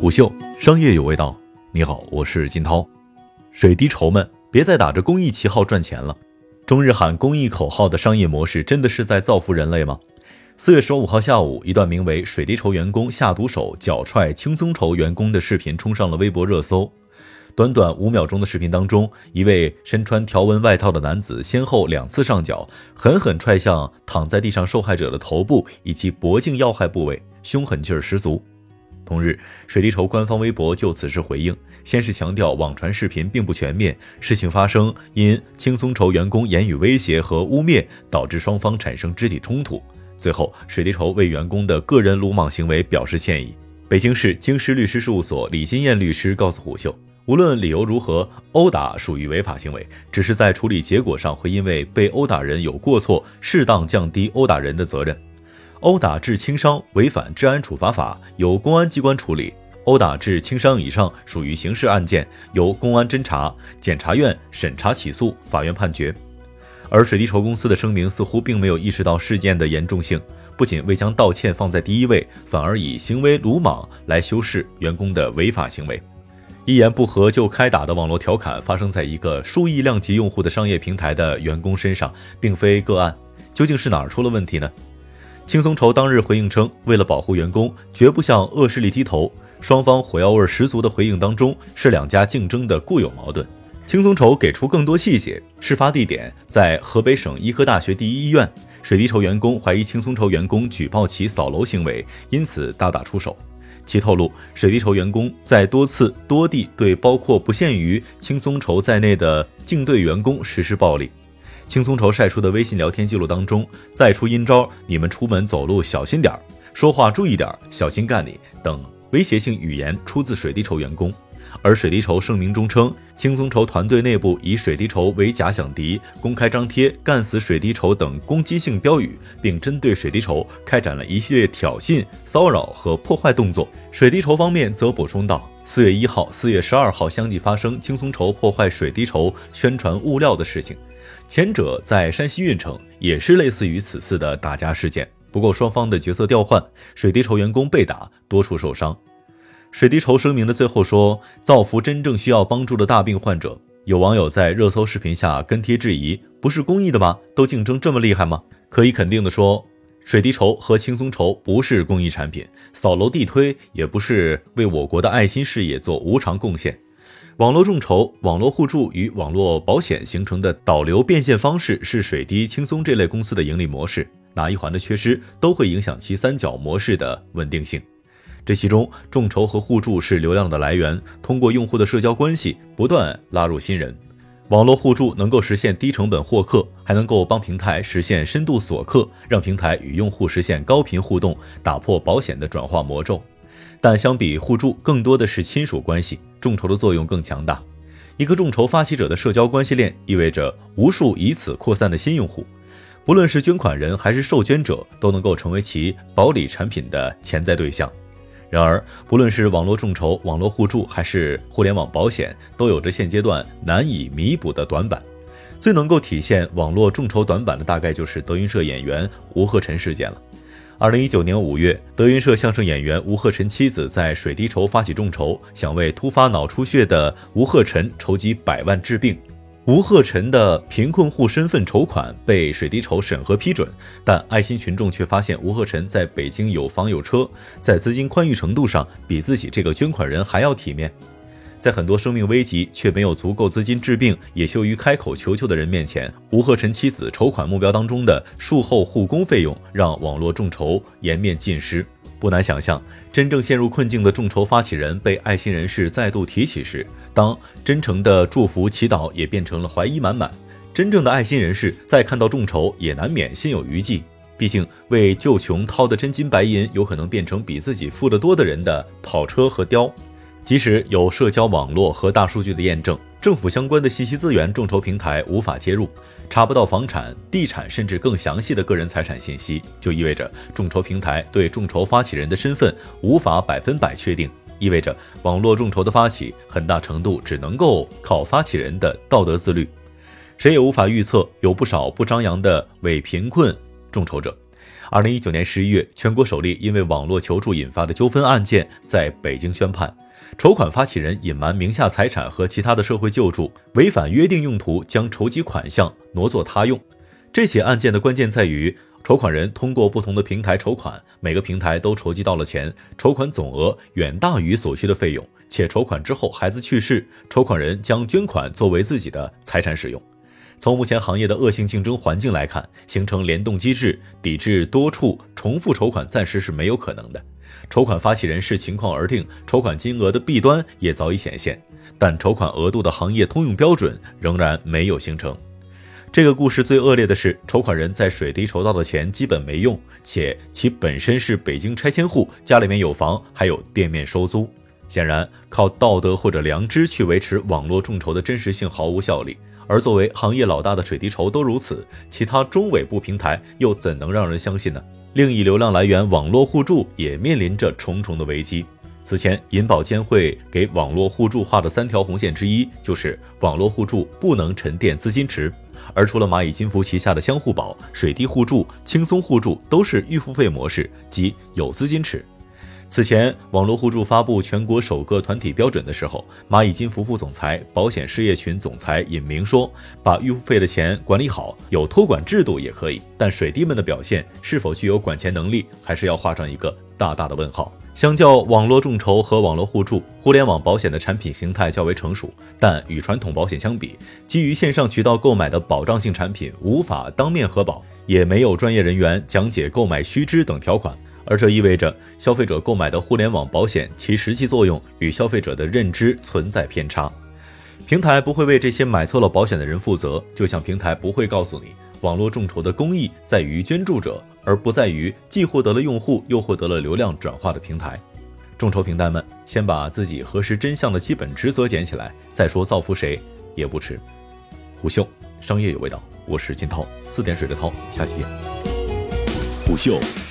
虎嗅商业有味道，你好，我是金涛。水滴筹们，别再打着公益旗号赚钱了。中日喊公益口号的商业模式，真的是在造福人类吗？四月十五号下午，一段名为“水滴筹员工下毒手脚踹轻松筹员工”的视频冲上了微博热搜。短短五秒钟的视频当中，一位身穿条纹外套的男子先后两次上脚，狠狠踹向躺在地上受害者的头部以及脖颈要害部位，凶狠劲儿十足。同日，水滴筹官方微博就此事回应，先是强调网传视频并不全面，事情发生因轻松筹员工言语威胁和污蔑导致双方产生肢体冲突。最后，水滴筹为员工的个人鲁莽行为表示歉意。北京市京师律师事务所李金燕律师告诉虎嗅，无论理由如何，殴打属于违法行为，只是在处理结果上会因为被殴打人有过错，适当降低殴打人的责任。殴打致轻伤违反治安处罚法，由公安机关处理；殴打致轻伤以上属于刑事案件，由公安侦查、检察院审查起诉、法院判决。而水滴筹公司的声明似乎并没有意识到事件的严重性，不仅未将道歉放在第一位，反而以行为鲁莽来修饰员工的违法行为。一言不合就开打的网络调侃发生在一个数亿量级用户的商业平台的员工身上，并非个案。究竟是哪儿出了问题呢？轻松筹当日回应称，为了保护员工，绝不向恶势力低头。双方火药味十足的回应当中，是两家竞争的固有矛盾。轻松筹给出更多细节，事发地点在河北省医科大学第一医院。水滴筹员工怀疑轻松筹员工举报其扫楼行为，因此大打出手。其透露，水滴筹员工在多次多地对包括不限于轻松筹在内的竞对员工实施暴力。轻松筹晒出的微信聊天记录当中，再出阴招，你们出门走路小心点儿，说话注意点儿，小心干你等威胁性语言出自水滴筹员工。而水滴筹声明中称，轻松筹团队内部以水滴筹为假想敌，公开张贴“干死水滴筹”等攻击性标语，并针对水滴筹开展了一系列挑衅、骚扰和破坏动作。水滴筹方面则补充道，四月一号、四月十二号相继发生轻松筹破坏水滴筹宣传物料的事情。前者在山西运城，也是类似于此次的打架事件，不过双方的角色调换，水滴筹员工被打，多处受伤。水滴筹声明的最后说：“造福真正需要帮助的大病患者。”有网友在热搜视频下跟帖质疑：“不是公益的吗？都竞争这么厉害吗？”可以肯定的说，水滴筹和轻松筹不是公益产品，扫楼地推也不是为我国的爱心事业做无偿贡献。网络众筹、网络互助与网络保险形成的导流变现方式，是水滴、轻松这类公司的盈利模式。哪一环的缺失，都会影响其三角模式的稳定性。这其中，众筹和互助是流量的来源，通过用户的社交关系不断拉入新人；网络互助能够实现低成本获客，还能够帮平台实现深度锁客，让平台与用户实现高频互动，打破保险的转化魔咒。但相比互助，更多的是亲属关系。众筹的作用更强大。一个众筹发起者的社交关系链，意味着无数以此扩散的新用户。不论是捐款人还是受捐者，都能够成为其保理产品的潜在对象。然而，不论是网络众筹、网络互助，还是互联网保险，都有着现阶段难以弥补的短板。最能够体现网络众筹短板的，大概就是德云社演员吴鹤尘事件了。二零一九年五月，德云社相声演员吴鹤尘妻子在水滴筹发起众筹，想为突发脑出血的吴鹤尘筹集百万治病。吴鹤臣的贫困户身份筹款被水滴筹审核批准，但爱心群众却发现吴鹤臣在北京有房有车，在资金宽裕程度上比自己这个捐款人还要体面。在很多生命危急却没有足够资金治病，也羞于开口求救的人面前，吴鹤臣妻子筹款目标当中的术后护工费用，让网络众筹颜面尽失。不难想象，真正陷入困境的众筹发起人被爱心人士再度提起时，当真诚的祝福祈祷也变成了怀疑满满。真正的爱心人士再看到众筹，也难免心有余悸。毕竟为救穷掏的真金白银，有可能变成比自己富得多的人的跑车和貂。即使有社交网络和大数据的验证，政府相关的信息资源众筹平台无法接入，查不到房产、地产，甚至更详细的个人财产信息，就意味着众筹平台对众筹发起人的身份无法百分百确定，意味着网络众筹的发起很大程度只能够靠发起人的道德自律，谁也无法预测有不少不张扬的伪贫困众筹者。二零一九年十一月，全国首例因为网络求助引发的纠纷案件在北京宣判，筹款发起人隐瞒名下财产和其他的社会救助，违反约定用途将筹集款项挪作他用。这起案件的关键在于，筹款人通过不同的平台筹款，每个平台都筹集到了钱，筹款总额远大于所需的费用，且筹款之后孩子去世，筹款人将捐款作为自己的财产使用。从目前行业的恶性竞争环境来看，形成联动机制抵制多处重复筹款暂时是没有可能的。筹款发起人视情况而定，筹款金额的弊端也早已显现，但筹款额度的行业通用标准仍然没有形成。这个故事最恶劣的是，筹款人在水滴筹到的钱基本没用，且其本身是北京拆迁户，家里面有房，还有店面收租。显然，靠道德或者良知去维持网络众筹的真实性毫无效力。而作为行业老大的水滴筹都如此，其他中尾部平台又怎能让人相信呢？另一流量来源网络互助也面临着重重的危机。此前，银保监会给网络互助画的三条红线之一，就是网络互助不能沉淀资金池。而除了蚂蚁金服旗下的相互宝、水滴互助、轻松互助都是预付费模式，即有资金池。此前，网络互助发布全国首个团体标准的时候，蚂蚁金服副总裁、保险事业群总裁尹明说：“把预付费的钱管理好，有托管制度也可以。但水滴们的表现是否具有管钱能力，还是要画上一个大大的问号。”相较网络众筹和网络互助，互联网保险的产品形态较为成熟，但与传统保险相比，基于线上渠道购买的保障性产品无法当面核保，也没有专业人员讲解购买须知等条款。而这意味着消费者购买的互联网保险，其实际作用与消费者的认知存在偏差。平台不会为这些买错了保险的人负责，就像平台不会告诉你，网络众筹的公益在于捐助者，而不在于既获得了用户又获得了流量转化的平台。众筹平台们，先把自己核实真相的基本职责捡起来，再说造福谁也不迟。虎嗅，商业有味道，我是金涛，四点水的涛，下期见。虎嗅。